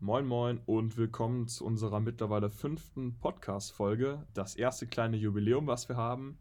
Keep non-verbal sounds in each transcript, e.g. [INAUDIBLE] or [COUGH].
Moin Moin und willkommen zu unserer mittlerweile fünften Podcast-Folge. Das erste kleine Jubiläum, was wir haben.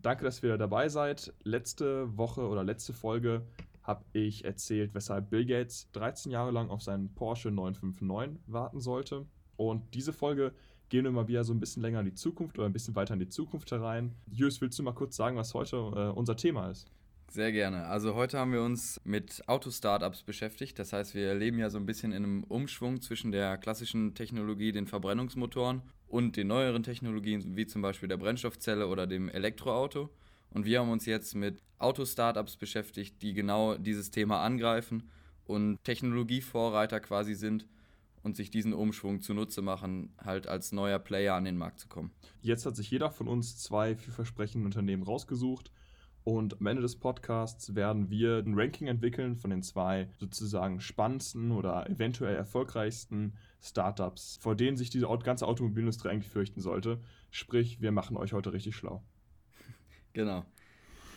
Danke, dass ihr dabei seid. Letzte Woche oder letzte Folge habe ich erzählt, weshalb Bill Gates 13 Jahre lang auf seinen Porsche 959 warten sollte. Und diese Folge gehen wir mal wieder so ein bisschen länger in die Zukunft oder ein bisschen weiter in die Zukunft herein. Julius, willst du mal kurz sagen, was heute äh, unser Thema ist? Sehr gerne. Also heute haben wir uns mit Auto-Startups beschäftigt. Das heißt, wir leben ja so ein bisschen in einem Umschwung zwischen der klassischen Technologie, den Verbrennungsmotoren, und den neueren Technologien, wie zum Beispiel der Brennstoffzelle oder dem Elektroauto. Und wir haben uns jetzt mit Auto-Startups beschäftigt, die genau dieses Thema angreifen und Technologievorreiter quasi sind und sich diesen Umschwung zunutze machen, halt als neuer Player an den Markt zu kommen. Jetzt hat sich jeder von uns zwei vielversprechende Unternehmen rausgesucht und am Ende des Podcasts werden wir ein Ranking entwickeln von den zwei sozusagen spannendsten oder eventuell erfolgreichsten Startups, vor denen sich diese ganze Automobilindustrie eigentlich fürchten sollte. Sprich, wir machen euch heute richtig schlau. [LAUGHS] Genau.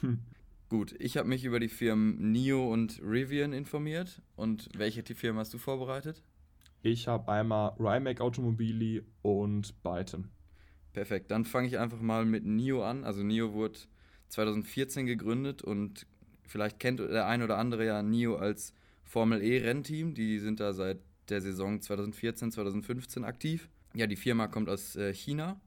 Hm. [LAUGHS] Gut, ich habe mich über die Firmen NIO und Rivian informiert. Und welche die Firmen hast du vorbereitet? Ich habe einmal Rimac Automobili und Byton. Perfekt, dann fange ich einfach mal mit NIO an. Also NIO wurde 2014 gegründet und vielleicht kennt der ein oder andere ja NIO als Formel E Rennteam. Die sind da seit der Saison 2014, 2015 aktiv. Ja, die Firma kommt aus äh, China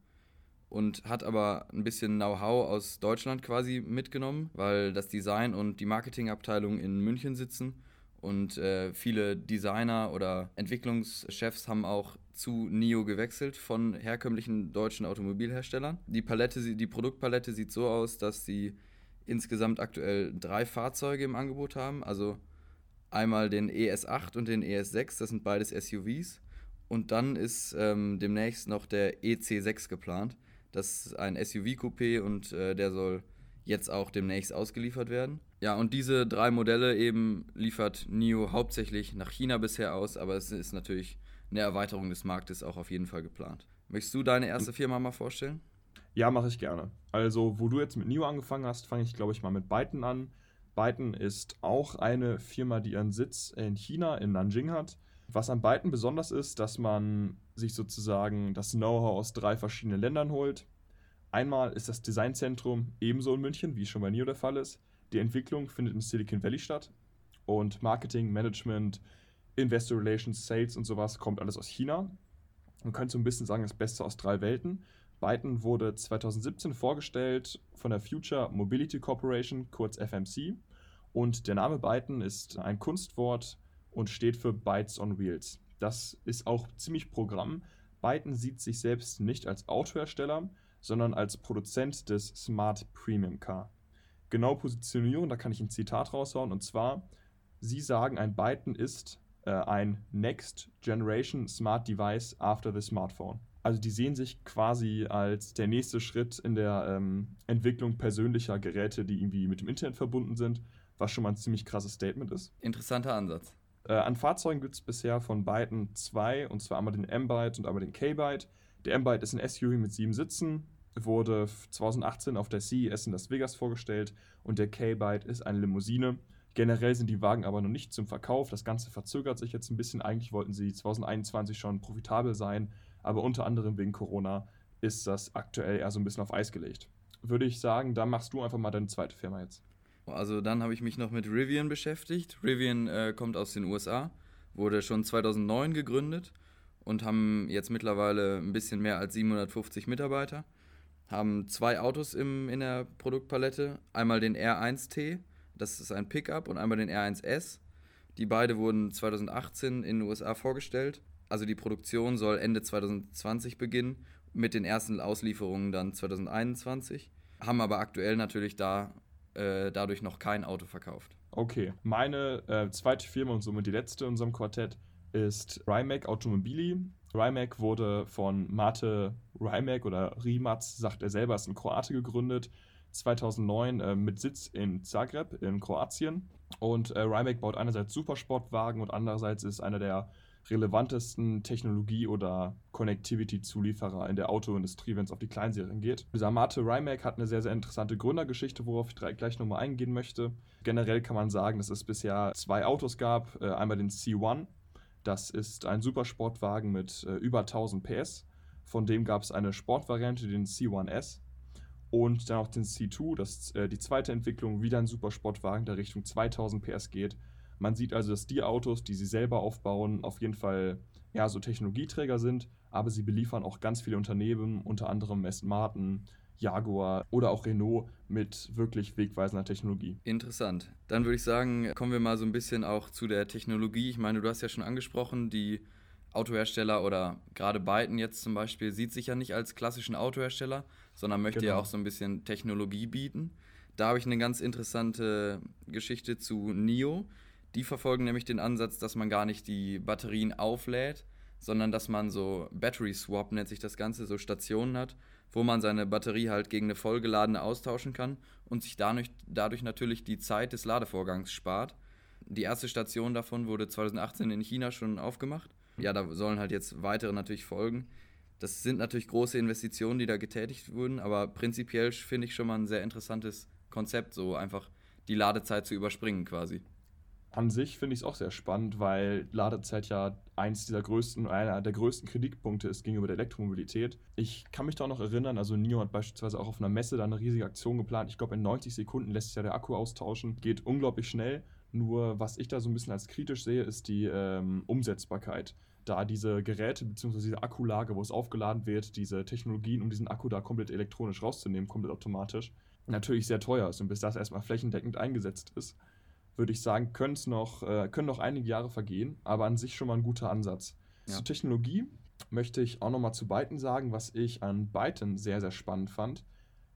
und hat aber ein bisschen Know-how aus Deutschland quasi mitgenommen, weil das Design und die Marketingabteilung in München sitzen und äh, viele Designer oder Entwicklungschefs haben auch zu NIO gewechselt von herkömmlichen deutschen Automobilherstellern. Die Palette, die Produktpalette sieht so aus, dass sie insgesamt aktuell drei Fahrzeuge im Angebot haben. Also einmal den ES8 und den ES6, das sind beides SUVs. Und dann ist ähm, demnächst noch der EC6 geplant. Das ist ein SUV-Coupé und äh, der soll jetzt auch demnächst ausgeliefert werden. Ja, und diese drei Modelle eben liefert NIO hauptsächlich nach China bisher aus, aber es ist natürlich eine Erweiterung des Marktes auch auf jeden Fall geplant. Möchtest du deine erste Firma mal vorstellen? Ja, mache ich gerne. Also, wo du jetzt mit NIO angefangen hast, fange ich, glaube ich, mal mit Byton an. Byton ist auch eine Firma, die ihren Sitz in China, in Nanjing hat. Was an Byton besonders ist, dass man sich sozusagen das Know-how aus drei verschiedenen Ländern holt. Einmal ist das Designzentrum ebenso in München, wie es schon bei NIO der Fall ist. Die Entwicklung findet in Silicon Valley statt. Und Marketing, Management, Investor Relations, Sales und sowas kommt alles aus China. Man könnte so ein bisschen sagen, das Beste aus drei Welten. Byton wurde 2017 vorgestellt von der Future Mobility Corporation, kurz FMC. Und der Name Byton ist ein Kunstwort und steht für Bytes on Wheels. Das ist auch ziemlich Programm. Byton sieht sich selbst nicht als Autohersteller, sondern als Produzent des Smart Premium Car. Genau Positionierung, da kann ich ein Zitat raushauen, und zwar, Sie sagen, ein Byton ist äh, ein Next Generation Smart Device after the Smartphone. Also die sehen sich quasi als der nächste Schritt in der ähm, Entwicklung persönlicher Geräte, die irgendwie mit dem Internet verbunden sind, was schon mal ein ziemlich krasses Statement ist. Interessanter Ansatz. Äh, an Fahrzeugen gibt es bisher von Byton zwei, und zwar einmal den M-Byte und einmal den K-Byte. Der M-Byte ist ein SUV mit sieben Sitzen, wurde 2018 auf der CES in Las Vegas vorgestellt und der K-Byte ist eine Limousine. Generell sind die Wagen aber noch nicht zum Verkauf. Das Ganze verzögert sich jetzt ein bisschen. Eigentlich wollten sie 2021 schon profitabel sein, aber unter anderem wegen Corona ist das aktuell eher so ein bisschen auf Eis gelegt. Würde ich sagen, da machst du einfach mal deine zweite Firma jetzt. Also dann habe ich mich noch mit Rivian beschäftigt. Rivian äh, kommt aus den USA, wurde schon 2009 gegründet und haben jetzt mittlerweile ein bisschen mehr als 750 Mitarbeiter haben zwei Autos im, in der Produktpalette. Einmal den R1T, das ist ein Pickup, und einmal den R1S. Die beide wurden 2018 in den USA vorgestellt. Also die Produktion soll Ende 2020 beginnen, mit den ersten Auslieferungen dann 2021. Haben aber aktuell natürlich da äh, dadurch noch kein Auto verkauft. Okay, meine äh, zweite Firma und somit die letzte in unserem Quartett ist Rimac Automobili. Rimac wurde von Mate Rimac oder Rimac, sagt er selber, ist ein Kroate gegründet. 2009 äh, mit Sitz in Zagreb in Kroatien. Und äh, Rimac baut einerseits Supersportwagen und andererseits ist einer der relevantesten Technologie- oder Connectivity-Zulieferer in der Autoindustrie, wenn es auf die Kleinserien geht. Dieser Mate Rimac hat eine sehr, sehr interessante Gründergeschichte, worauf ich gleich nochmal eingehen möchte. Generell kann man sagen, dass es bisher zwei Autos gab. Äh, einmal den C1, Das ist ein Supersportwagen mit äh, über 1000 PS. Von dem gab es eine Sportvariante, den C1S. Und dann auch den C2, das äh, die zweite Entwicklung, wieder ein Supersportwagen, der Richtung 2000 PS geht. Man sieht also, dass die Autos, die sie selber aufbauen, auf jeden Fall ja, so Technologieträger sind, aber sie beliefern auch ganz viele Unternehmen, unter anderem Aston Martin, Jaguar oder auch Renault mit wirklich wegweisender Technologie. Interessant. Dann würde ich sagen, kommen wir mal so ein bisschen auch zu der Technologie. Ich meine, du hast ja schon angesprochen, die Autohersteller oder gerade Byton jetzt zum Beispiel sieht sich ja nicht als klassischen Autohersteller, sondern möchte genau. ja auch so ein bisschen Technologie bieten. Da habe ich eine ganz interessante Geschichte zu NIO. Die verfolgen nämlich den Ansatz, dass man gar nicht die Batterien auflädt, sondern dass man so Battery Swap nennt sich das Ganze, so Stationen hat, wo man seine Batterie halt gegen eine vollgeladene austauschen kann und sich dadurch, dadurch natürlich die Zeit des Ladevorgangs spart. Die erste Station davon wurde 2018 in China schon aufgemacht. Ja, da sollen halt jetzt weitere natürlich folgen. Das sind natürlich große Investitionen, die da getätigt wurden, aber prinzipiell finde ich schon mal ein sehr interessantes Konzept, so einfach die Ladezeit zu überspringen quasi an sich finde ich es auch sehr spannend, weil Ladezeit ja eins dieser größten, einer der größten Kritikpunkte ist gegenüber der Elektromobilität. Ich kann mich da auch noch erinnern, also NIO hat beispielsweise auch auf einer Messe da eine riesige Aktion geplant. Ich glaube, in 90 Sekunden lässt sich ja der Akku austauschen. Geht unglaublich schnell. Nur was ich da so ein bisschen als kritisch sehe, ist die ähm, Umsetzbarkeit. Da diese Geräte bzw. diese Akkulage, wo es aufgeladen wird, diese Technologien, um diesen Akku da komplett elektronisch rauszunehmen, komplett automatisch, natürlich sehr teuer ist und bis das erstmal flächendeckend eingesetzt ist würde ich sagen, noch, äh, können noch einige Jahre vergehen, aber an sich schon mal ein guter Ansatz. Ja. Zur Technologie möchte ich auch noch mal zu Byton sagen, was ich an Byton sehr, sehr spannend fand,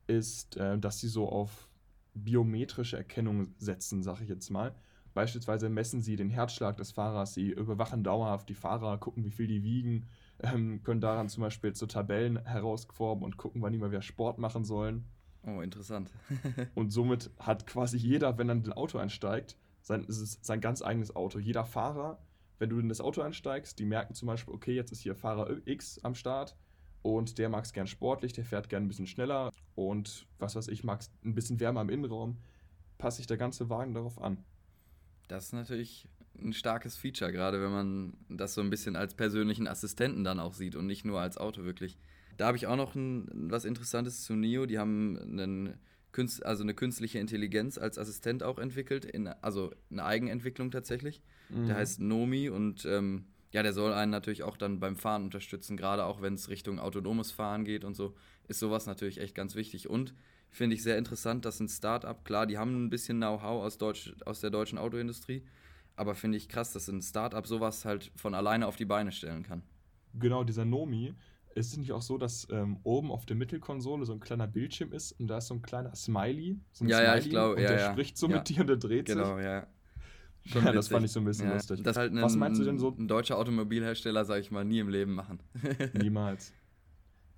ist, äh, dass sie so auf biometrische Erkennung setzen, sage ich jetzt mal. Beispielsweise messen sie den Herzschlag des Fahrers, sie überwachen dauerhaft die Fahrer, gucken, wie viel die wiegen, [LAUGHS] ähm, können daran zum Beispiel so Tabellen herausformen und gucken, wann die mal wieder Sport machen sollen. Oh, interessant. [LAUGHS] und somit hat quasi jeder, wenn er in ein Auto einsteigt, sein, sein ganz eigenes Auto. Jeder Fahrer, wenn du in das Auto einsteigst, die merken zum Beispiel, okay, jetzt ist hier Fahrer X am Start und der mag es gern sportlich, der fährt gern ein bisschen schneller und was weiß ich, mag es ein bisschen wärmer im Innenraum, passt sich der ganze Wagen darauf an. Das ist natürlich ein starkes Feature, gerade wenn man das so ein bisschen als persönlichen Assistenten dann auch sieht und nicht nur als Auto wirklich. Da habe ich auch noch ein, was Interessantes zu NIO. Die haben einen Künst, also eine künstliche Intelligenz als Assistent auch entwickelt, in, also eine Eigenentwicklung tatsächlich. Mhm. Der heißt Nomi und ähm, ja, der soll einen natürlich auch dann beim Fahren unterstützen, gerade auch wenn es Richtung autonomes Fahren geht und so, ist sowas natürlich echt ganz wichtig. Und finde ich sehr interessant, dass ein Startup, klar, die haben ein bisschen Know-how aus, aus der deutschen Autoindustrie, aber finde ich krass, dass ein Startup sowas halt von alleine auf die Beine stellen kann. Genau, dieser Nomi, ist es nicht auch so, dass ähm, oben auf der Mittelkonsole so ein kleiner Bildschirm ist und da ist so ein kleiner Smiley? So ja, Smiley, ja, ich glaube, Und ja, der ja. spricht so ja. mit dir und der dreht genau, sich. Genau, ja. [LAUGHS] Schon ja, das fand ich so ein bisschen ja. lustig. Das halt ein, Was meinst du denn so? Ein deutscher Automobilhersteller, sag ich mal, nie im Leben machen. [LAUGHS] Niemals.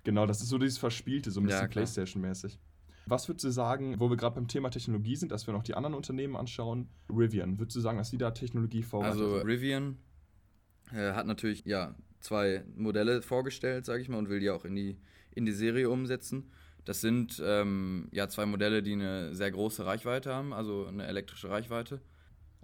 Genau, das ist so dieses Verspielte, so ein bisschen Playstation-mäßig. Was würdest du sagen, wo wir gerade beim Thema Technologie sind, dass wir noch die anderen Unternehmen anschauen? Rivian, würdest du sagen, dass die da Technologie vorbereitet Also Rivian äh, hat natürlich ja zwei Modelle vorgestellt, sage ich mal, und will die auch in die, in die Serie umsetzen. Das sind ähm, ja zwei Modelle, die eine sehr große Reichweite haben, also eine elektrische Reichweite.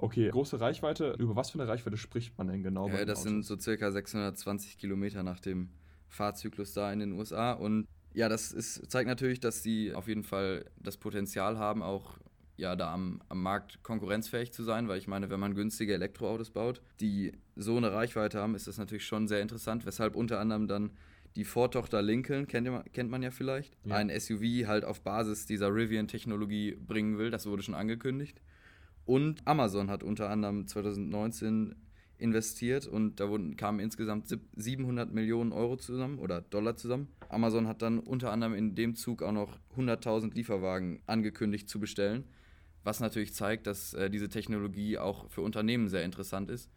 Okay, große Reichweite. Über was für eine Reichweite spricht man denn genau? Ja, das sind so circa 620 Kilometer nach dem Fahrzyklus da in den USA. Und ja, das ist, zeigt natürlich, dass sie auf jeden Fall das Potenzial haben, auch ja, da am, am Markt konkurrenzfähig zu sein, weil ich meine, wenn man günstige Elektroautos baut, die so eine Reichweite haben, ist das natürlich schon sehr interessant, weshalb unter anderem dann die Vortochter Lincoln, kennt, ihr, kennt man ja vielleicht, ja. ein SUV halt auf Basis dieser Rivian-Technologie bringen will, das wurde schon angekündigt. Und Amazon hat unter anderem 2019 investiert und da wurden, kamen insgesamt 700 Millionen Euro zusammen oder Dollar zusammen. Amazon hat dann unter anderem in dem Zug auch noch 100.000 Lieferwagen angekündigt zu bestellen was natürlich zeigt, dass äh, diese Technologie auch für Unternehmen sehr interessant ist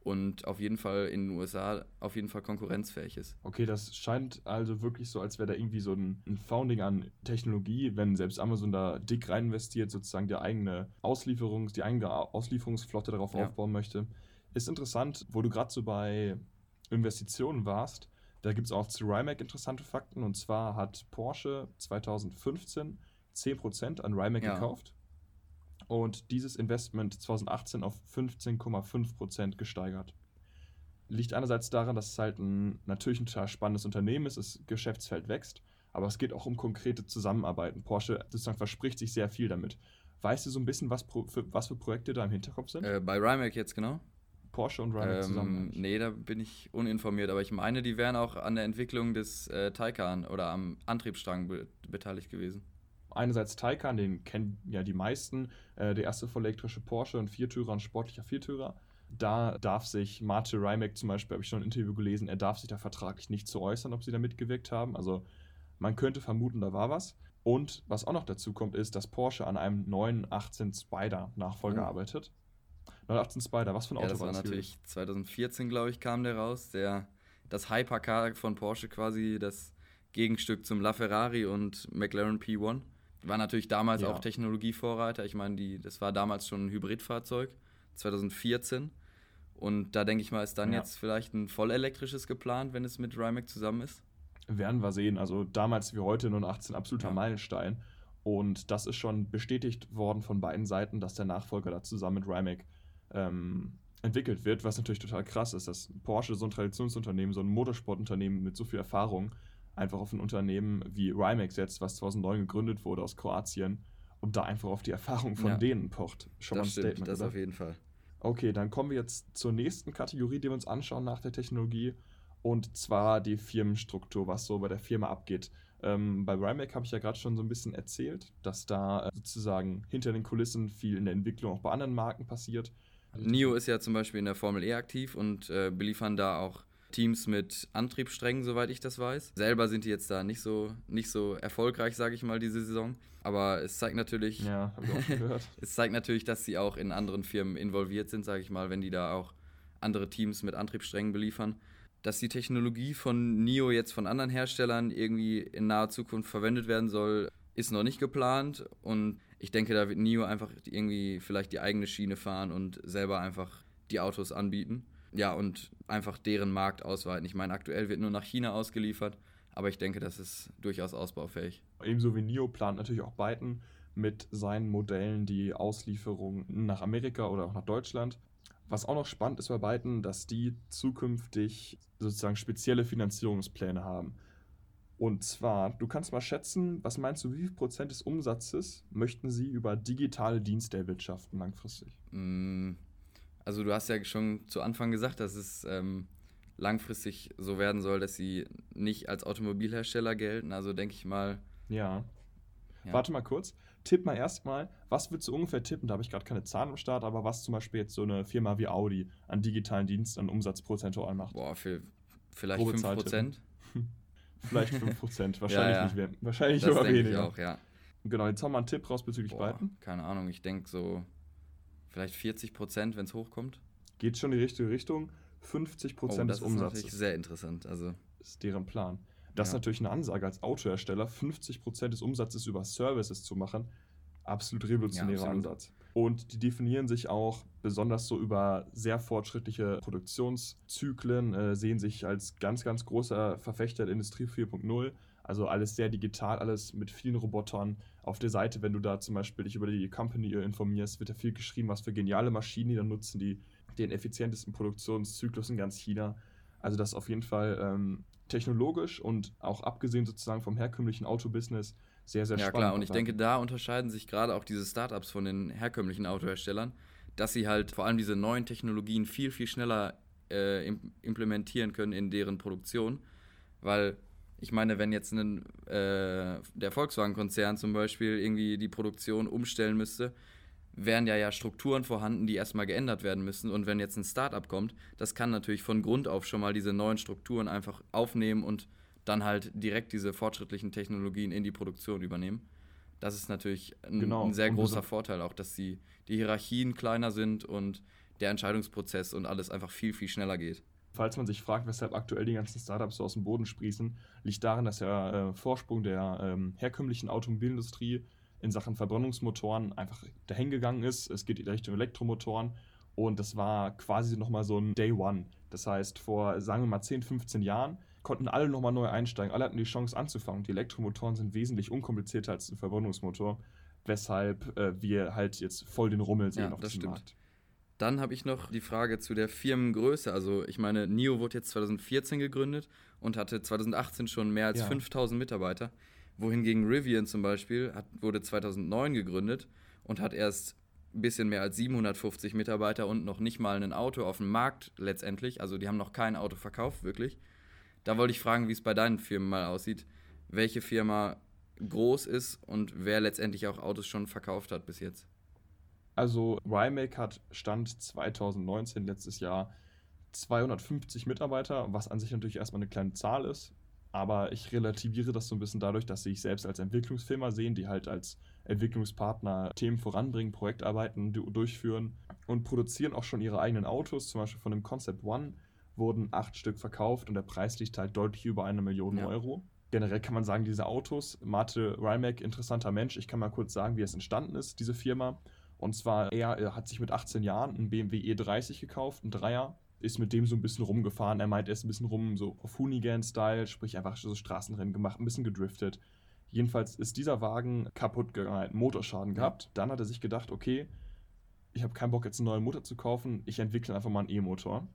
und auf jeden Fall in den USA auf jeden Fall konkurrenzfähig ist. Okay, das scheint also wirklich so, als wäre da irgendwie so ein, ein, Founding an Technologie, wenn selbst Amazon da dick rein investiert, sozusagen die eigene Auslieferungs, die eigene Auslieferungsflotte darauf ja. aufbauen möchte. Ist interessant, wo du gerade so bei Investitionen warst, da gibt es auch zu Rimac interessante Fakten und zwar hat Porsche 2015 10% an Rimac ja. gekauft und dieses Investment 2018 auf 15,5% gesteigert. Liegt einerseits daran, dass es halt ein natürlich ein total spannendes Unternehmen ist, das Geschäftsfeld wächst, aber es geht auch um konkrete Zusammenarbeiten. Porsche sozusagen verspricht sich sehr viel damit. Weißt du so ein bisschen, was, pro, für, was für Projekte da im Hinterkopf sind? Äh, bei Rimac jetzt genau? Porsche und Rimac ähm, zusammen? Nee, da bin ich uninformiert, aber ich meine, die wären auch an der Entwicklung des äh, Taycan oder am Antriebsstrang be beteiligt gewesen. Einerseits Taycan, den kennen ja die meisten, äh, der erste vollelektrische Porsche, ein Viertürer, ein sportlicher Viertürer. Da darf sich Marte Rimac zum Beispiel, habe ich schon ein Interview gelesen, er darf sich da vertraglich nicht zu äußern, ob sie da mitgewirkt haben. Also man könnte vermuten, da war was. Und was auch noch dazu kommt, ist, dass Porsche an einem neuen 18 Spider Nachfolger oh. arbeitet. 918 Spider, was für ein ja, Auto das war das? natürlich gewesen? 2014, glaube ich, kam der raus. Der, das Hypercar von Porsche quasi das Gegenstück zum LaFerrari und McLaren P1. War natürlich damals ja. auch Technologievorreiter. Ich meine, das war damals schon ein Hybridfahrzeug, 2014. Und da denke ich mal, ist dann ja. jetzt vielleicht ein vollelektrisches geplant, wenn es mit Rimac zusammen ist. Werden wir sehen. Also damals wie heute 18 absoluter ja. Meilenstein. Und das ist schon bestätigt worden von beiden Seiten, dass der Nachfolger da zusammen mit Rimac ähm, entwickelt wird, was natürlich total krass ist, dass Porsche so ein Traditionsunternehmen, so ein Motorsportunternehmen mit so viel Erfahrung einfach auf ein Unternehmen wie Rimac setzt, was 2009 gegründet wurde aus Kroatien und da einfach auf die Erfahrung von ja. denen pocht. Schon das mal ein stimmt, Statement. Das oder? auf jeden Fall. Okay, dann kommen wir jetzt zur nächsten Kategorie, die wir uns anschauen nach der Technologie und zwar die Firmenstruktur, was so bei der Firma abgeht. Ähm, bei Rimac habe ich ja gerade schon so ein bisschen erzählt, dass da äh, sozusagen hinter den Kulissen viel in der Entwicklung auch bei anderen Marken passiert. NIO ist ja zum Beispiel in der Formel E aktiv und äh, beliefern da auch Teams mit Antriebssträngen, soweit ich das weiß. Selber sind die jetzt da nicht so, nicht so erfolgreich, sage ich mal, diese Saison. Aber es zeigt natürlich, ja, [LAUGHS] es zeigt natürlich, dass sie auch in anderen Firmen involviert sind, sage ich mal, wenn die da auch andere Teams mit Antriebssträngen beliefern. Dass die Technologie von NIO jetzt von anderen Herstellern irgendwie in naher Zukunft verwendet werden soll, ist noch nicht geplant. Und ich denke, da wird NIO einfach irgendwie vielleicht die eigene Schiene fahren und selber einfach die Autos anbieten. Ja, und einfach deren Markt ausweiten. Ich meine, aktuell wird nur nach China ausgeliefert, aber ich denke, das ist durchaus ausbaufähig. Ebenso wie NIO plant natürlich auch Byton mit seinen Modellen die Auslieferung nach Amerika oder auch nach Deutschland. Was auch noch spannend ist bei Byton, dass die zukünftig sozusagen spezielle Finanzierungspläne haben. Und zwar, du kannst mal schätzen, was meinst du, wie viel Prozent des Umsatzes möchten sie über digitale Dienste erwirtschaften langfristig? Mm, also du hast ja schon zu Anfang gesagt, dass es ähm, langfristig so werden soll, dass sie nicht als Automobilhersteller gelten. Also denke ich mal. Ja. ja. Warte mal kurz. Tipp mal erstmal, was würdest du ungefähr tippen? Da habe ich gerade keine Zahlen am Start, aber was zum Beispiel jetzt so eine Firma wie Audi an digitalen Diensten an Umsatz prozentual macht? Boah, für vielleicht Probe 5%. Vielleicht [LAUGHS] 5%, wahrscheinlich ja, ja. nicht mehr. Wahrscheinlich das sogar weniger. Ich auch, ja. Genau, jetzt haben wir einen Tipp raus bezüglich Boah, beiden. Keine Ahnung, ich denke so vielleicht 40%, wenn es hochkommt. Geht schon in die richtige Richtung. 50% oh, des Umsatzes. Das ist natürlich sehr interessant. Also. Ist deren Plan. Das ja. ist natürlich eine Ansage als Autohersteller, 50% des Umsatzes über Services zu machen. Absolut revolutionärer ja, absolut. Ansatz. Und die definieren sich auch besonders so über sehr fortschrittliche Produktionszyklen, äh, sehen sich als ganz, ganz großer Verfechter der Industrie 4.0. Also alles sehr digital, alles mit vielen Robotern. Auf der Seite, wenn du da zum Beispiel dich über die Company informierst, wird da viel geschrieben, was für geniale Maschinen die dann nutzen, die den effizientesten Produktionszyklus in ganz China. Also das auf jeden Fall ähm, technologisch und auch abgesehen sozusagen vom herkömmlichen Autobusiness sehr, sehr ja, spannend. Ja klar, und ich denke, da unterscheiden sich gerade auch diese Startups von den herkömmlichen Autoherstellern, dass sie halt vor allem diese neuen Technologien viel, viel schneller äh, implementieren können in deren Produktion. Weil ich meine, wenn jetzt ein, äh, der Volkswagen-Konzern zum Beispiel irgendwie die Produktion umstellen müsste, wären ja ja Strukturen vorhanden, die erstmal geändert werden müssen. Und wenn jetzt ein Startup kommt, das kann natürlich von Grund auf schon mal diese neuen Strukturen einfach aufnehmen und dann halt direkt diese fortschrittlichen Technologien in die Produktion übernehmen. Das ist natürlich ein, genau. ein sehr großer Vorteil, auch dass die, die Hierarchien kleiner sind und der Entscheidungsprozess und alles einfach viel, viel schneller geht. Falls man sich fragt, weshalb aktuell die ganzen Startups so aus dem Boden sprießen, liegt darin, dass der äh, Vorsprung der ähm, herkömmlichen Automobilindustrie in Sachen Verbrennungsmotoren einfach dahingegangen ist. Es geht in Richtung Elektromotoren und das war quasi nochmal so ein Day One. Das heißt, vor, sagen wir mal, 10, 15 Jahren konnten alle nochmal neu einsteigen. Alle hatten die Chance anzufangen. Die Elektromotoren sind wesentlich unkomplizierter als ein Verbrennungsmotor, weshalb äh, wir halt jetzt voll den Rummel sehen ja, auf dem Markt. Dann habe ich noch die Frage zu der Firmengröße. Also ich meine, NIO wurde jetzt 2014 gegründet und hatte 2018 schon mehr als ja. 5000 Mitarbeiter. Wohingegen Rivian zum Beispiel hat, wurde 2009 gegründet und hat erst ein bisschen mehr als 750 Mitarbeiter und noch nicht mal ein Auto auf dem Markt letztendlich. Also die haben noch kein Auto verkauft, wirklich. Da wollte ich fragen, wie es bei deinen Firmen mal aussieht. Welche Firma groß ist und wer letztendlich auch Autos schon verkauft hat bis jetzt. Also Rimac hat Stand 2019, letztes Jahr, 250 Mitarbeiter, was an sich natürlich erstmal eine kleine Zahl ist. Aber ich relativiere das so ein bisschen dadurch, dass sie sich selbst als Entwicklungsfirma sehen, die halt als Entwicklungspartner Themen voranbringen, Projektarbeiten durchführen und produzieren auch schon ihre eigenen Autos. Zum Beispiel von dem Concept One wurden acht Stück verkauft und der Preis liegt halt deutlich über eine Million ja. Euro. Generell kann man sagen, diese Autos, Mate Rimac, interessanter Mensch. Ich kann mal kurz sagen, wie es entstanden ist, diese Firma. Und zwar, er, er hat sich mit 18 Jahren einen BMW E30 gekauft, ein Dreier, ist mit dem so ein bisschen rumgefahren. Er meint, er ist ein bisschen rum, so auf Hoonigan-Style, sprich einfach so Straßenrennen gemacht, ein bisschen gedriftet. Jedenfalls ist dieser Wagen kaputt gegangen, Motorschaden gehabt. Dann hat er sich gedacht, okay, ich habe keinen Bock jetzt einen neuen Motor zu kaufen, ich entwickle einfach mal einen E-Motor.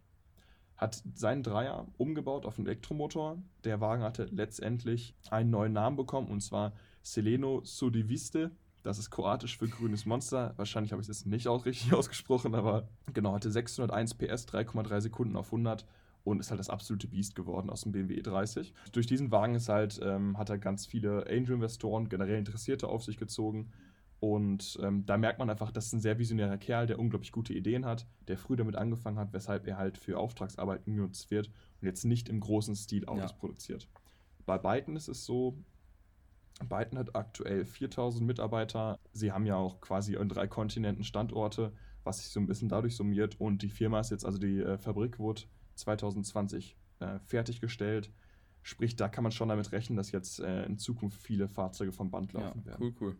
Hat seinen Dreier umgebaut auf einen Elektromotor. Der Wagen hatte letztendlich einen neuen Namen bekommen und zwar Seleno Sudiviste. Das ist kroatisch für grünes Monster. Wahrscheinlich habe ich es jetzt nicht auch richtig [LAUGHS] ausgesprochen, aber genau, hatte 601 PS, 3,3 Sekunden auf 100 und ist halt das absolute Biest geworden aus dem BMW E30. Durch diesen Wagen ist halt, ähm, hat er ganz viele Angel-Investoren, generell Interessierte auf sich gezogen. Und ähm, da merkt man einfach, das ist ein sehr visionärer Kerl, der unglaublich gute Ideen hat, der früh damit angefangen hat, weshalb er halt für Auftragsarbeiten genutzt wird und jetzt nicht im großen Stil Autos ja. produziert. Bei Byton ist es so, Byton hat aktuell 4000 Mitarbeiter. Sie haben ja auch quasi in drei Kontinenten Standorte, was sich so ein bisschen dadurch summiert. Und die Firma ist jetzt, also die äh, Fabrik wurde 2020 äh, fertiggestellt. Sprich, da kann man schon damit rechnen, dass jetzt äh, in Zukunft viele Fahrzeuge vom Band laufen ja, werden. Cool, cool.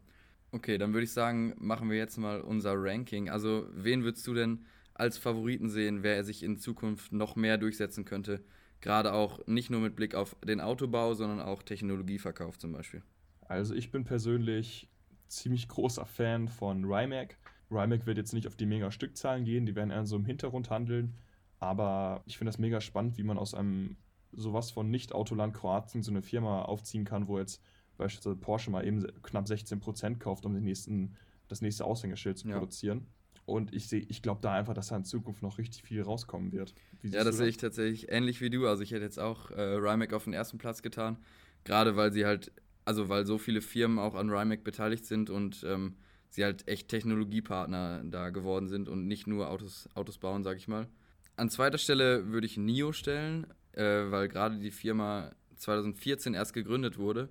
Okay, dann würde ich sagen, machen wir jetzt mal unser Ranking. Also, wen würdest du denn als Favoriten sehen, wer sich in Zukunft noch mehr durchsetzen könnte? Gerade auch nicht nur mit Blick auf den Autobau, sondern auch Technologieverkauf zum Beispiel. Also, ich bin persönlich ziemlich großer Fan von Rimac. Rimac wird jetzt nicht auf die mega Stückzahlen gehen, die werden eher so im Hintergrund handeln. Aber ich finde das mega spannend, wie man aus einem sowas von Nicht-Autoland Kroatien so eine Firma aufziehen kann, wo jetzt beispielsweise Porsche mal eben knapp 16% kauft, um den nächsten, das nächste Aushängeschild zu ja. produzieren. Und ich sehe, ich glaube da einfach, dass da in Zukunft noch richtig viel rauskommen wird. ja, das sehe ich tatsächlich ähnlich wie du. Also ich hätte jetzt auch äh, Rimac auf den ersten Platz getan. Gerade weil sie halt, also weil so viele Firmen auch an Rimac beteiligt sind und ähm, sie halt echt Technologiepartner da geworden sind und nicht nur Autos, Autos bauen, sag ich mal. An zweiter Stelle würde ich NIO stellen, äh, weil gerade die Firma 2014 erst gegründet wurde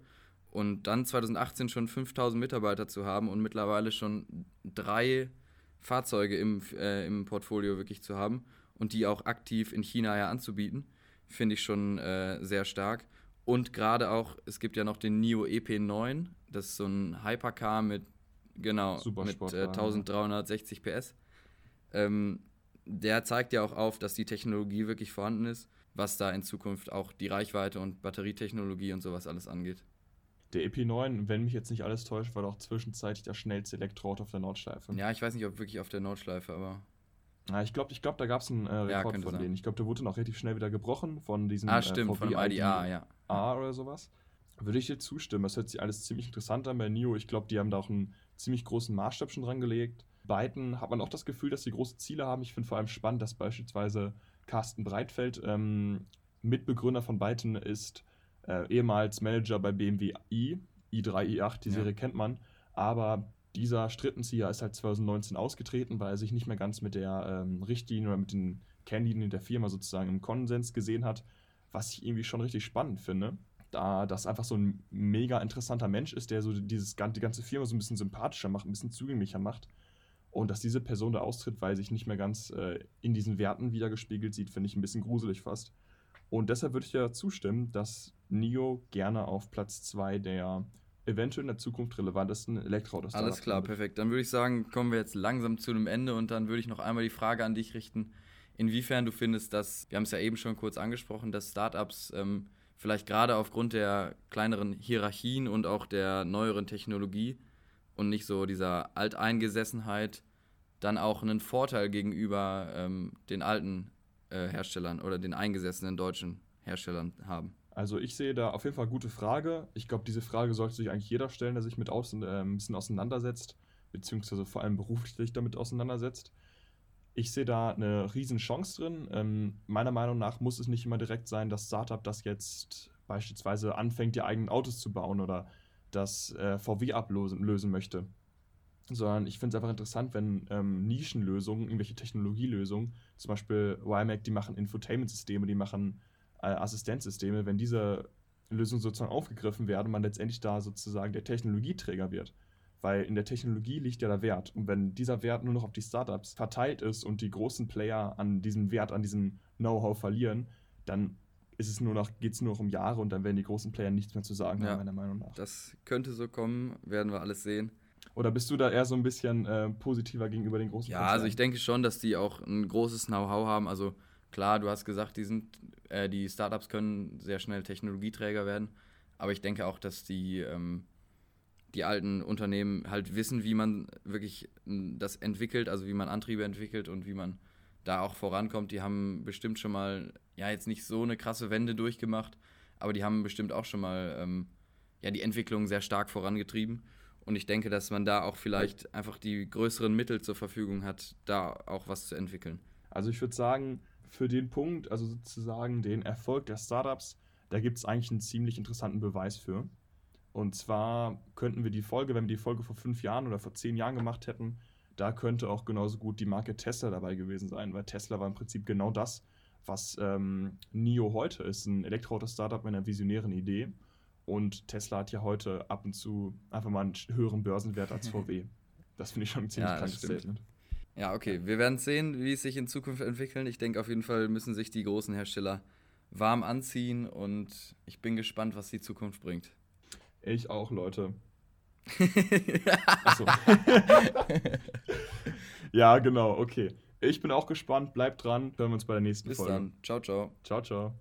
und dann 2018 schon 5000 Mitarbeiter zu haben und mittlerweile schon drei Fahrzeuge im, äh, im Portfolio wirklich zu haben und die auch aktiv in China ja anzubieten, finde ich schon äh, sehr stark. Und gerade auch, es gibt ja noch den NIO EP9, das ist so ein Hypercar mit, genau, mit äh, 1360 PS. Ähm, der zeigt ja auch auf, dass die Technologie wirklich vorhanden ist, was da in Zukunft auch die Reichweite und Batterietechnologie und sowas alles angeht. Der EP9, wenn mich jetzt nicht alles täuscht, war doch zwischenzeitlich das schnellste Elektroauto auf der Nordschleife. Ja, ich weiß nicht, ob wirklich auf der Nordschleife, aber. Ja, ich glaube, ich glaub, da gab es einen äh, Rekord ja, von sein. denen. Ich glaube, der wurde noch relativ schnell wieder gebrochen von diesem ah, stimmt, äh, von dem IDA, ja. A oder sowas. Würde ich dir zustimmen. Das hört sich alles ziemlich interessant an bei NIO. Ich glaube, die haben da auch einen ziemlich großen Maßstab schon dran gelegt. Beiden hat man auch das Gefühl, dass sie große Ziele haben. Ich finde vor allem spannend, dass beispielsweise Carsten Breitfeld, ähm, Mitbegründer von Byton, ist äh, ehemals Manager bei BMW i, i3, i8, die Serie ja. kennt man. Aber dieser Strittenzieher ist halt 2019 ausgetreten, weil er sich nicht mehr ganz mit der ähm, Richtlinie oder mit den Kernlinien der Firma sozusagen im Konsens gesehen hat, was ich irgendwie schon richtig spannend finde. Da das einfach so ein mega interessanter Mensch ist, der so dieses, die ganze Firma so ein bisschen sympathischer macht, ein bisschen zugänglicher macht. Und dass diese Person da austritt, weil sich nicht mehr ganz äh, in diesen Werten wiedergespiegelt sieht, finde ich ein bisschen gruselig fast. Und deshalb würde ich ja zustimmen, dass NIO gerne auf Platz 2 der eventuell in der Zukunft relevantesten Elektroautos Alles klar, perfekt. Dann würde ich sagen, kommen wir jetzt langsam zu einem Ende und dann würde ich noch einmal die Frage an dich richten, inwiefern du findest, dass, wir haben es ja eben schon kurz angesprochen, dass Startups ähm, vielleicht gerade aufgrund der kleineren Hierarchien und auch der neueren Technologie und nicht so dieser Alteingesessenheit dann auch einen Vorteil gegenüber ähm, den alten äh, Herstellern oder den eingesessenen deutschen Herstellern haben? Also ich sehe da auf jeden Fall gute Frage. Ich glaube, diese Frage sollte sich eigentlich jeder stellen, der sich mit außen, äh, ein bisschen auseinandersetzt, beziehungsweise vor allem beruflich damit auseinandersetzt. Ich sehe da eine riesen Chance drin. Ähm, meiner Meinung nach muss es nicht immer direkt sein, dass Startup das jetzt beispielsweise anfängt, die eigenen Autos zu bauen oder das äh, VW ablösen lösen möchte. Sondern ich finde es einfach interessant, wenn ähm, Nischenlösungen, irgendwelche Technologielösungen, zum Beispiel YMAC, die machen Infotainment-Systeme, die machen äh, Assistenzsysteme, wenn diese Lösungen sozusagen aufgegriffen werden, man letztendlich da sozusagen der Technologieträger wird. Weil in der Technologie liegt ja der Wert. Und wenn dieser Wert nur noch auf die Startups verteilt ist und die großen Player an diesem Wert, an diesem Know-how verlieren, dann ist es nur noch, geht es nur noch um Jahre und dann werden die großen Player nichts mehr zu sagen Ja. haben, meiner Meinung nach. Das könnte so kommen, werden wir alles sehen. Oder bist du da eher so ein bisschen äh, positiver gegenüber den großen Ja, also ich denke schon, dass die auch ein großes Know-how haben. Also klar, du hast gesagt, die, sind, äh, die Startups können sehr schnell Technologieträger werden. Aber ich denke auch, dass die, ähm, die alten Unternehmen halt wissen, wie man wirklich m, das entwickelt, also wie man Antriebe entwickelt und wie man da auch vorankommt. Die haben bestimmt schon mal, ja, jetzt nicht so eine krasse Wende durchgemacht, aber die haben bestimmt auch schon mal ähm, ja, die Entwicklung sehr stark vorangetrieben. Und ich denke, dass man da auch vielleicht einfach die größeren Mittel zur Verfügung hat, da auch was zu entwickeln. Also ich würde sagen, für den Punkt, also sozusagen den Erfolg der Startups, da gibt es eigentlich einen ziemlich interessanten Beweis für. Und zwar könnten wir die Folge, wenn wir die Folge vor fünf Jahren oder vor zehn Jahren gemacht hätten, da könnte auch genauso gut die Marke Tesla dabei gewesen sein, weil Tesla war im Prinzip genau das, was ähm, NIO heute ist, ein Elektroauto-Startup mit einer visionären Idee. Und Tesla hat ja heute ab und zu einfach mal einen höheren Börsenwert als [LAUGHS] VW. Das finde ich schon ein ziemlich Ja, krankes. Statement. Ja, okay, wir werden sehen, wie es sich in Zukunft entwickeln. Ich denke, auf jeden Fall müssen sich die großen Hersteller warm anziehen und ich bin gespannt, was die Zukunft bringt. Ich auch, Leute. [LAUGHS] Achso. [LAUGHS] ja, genau, okay. Ich bin auch gespannt. Bleibt dran. Hören wir uns bei der nächsten Bis Folge. dann. Ciao, ciao. Ciao, ciao.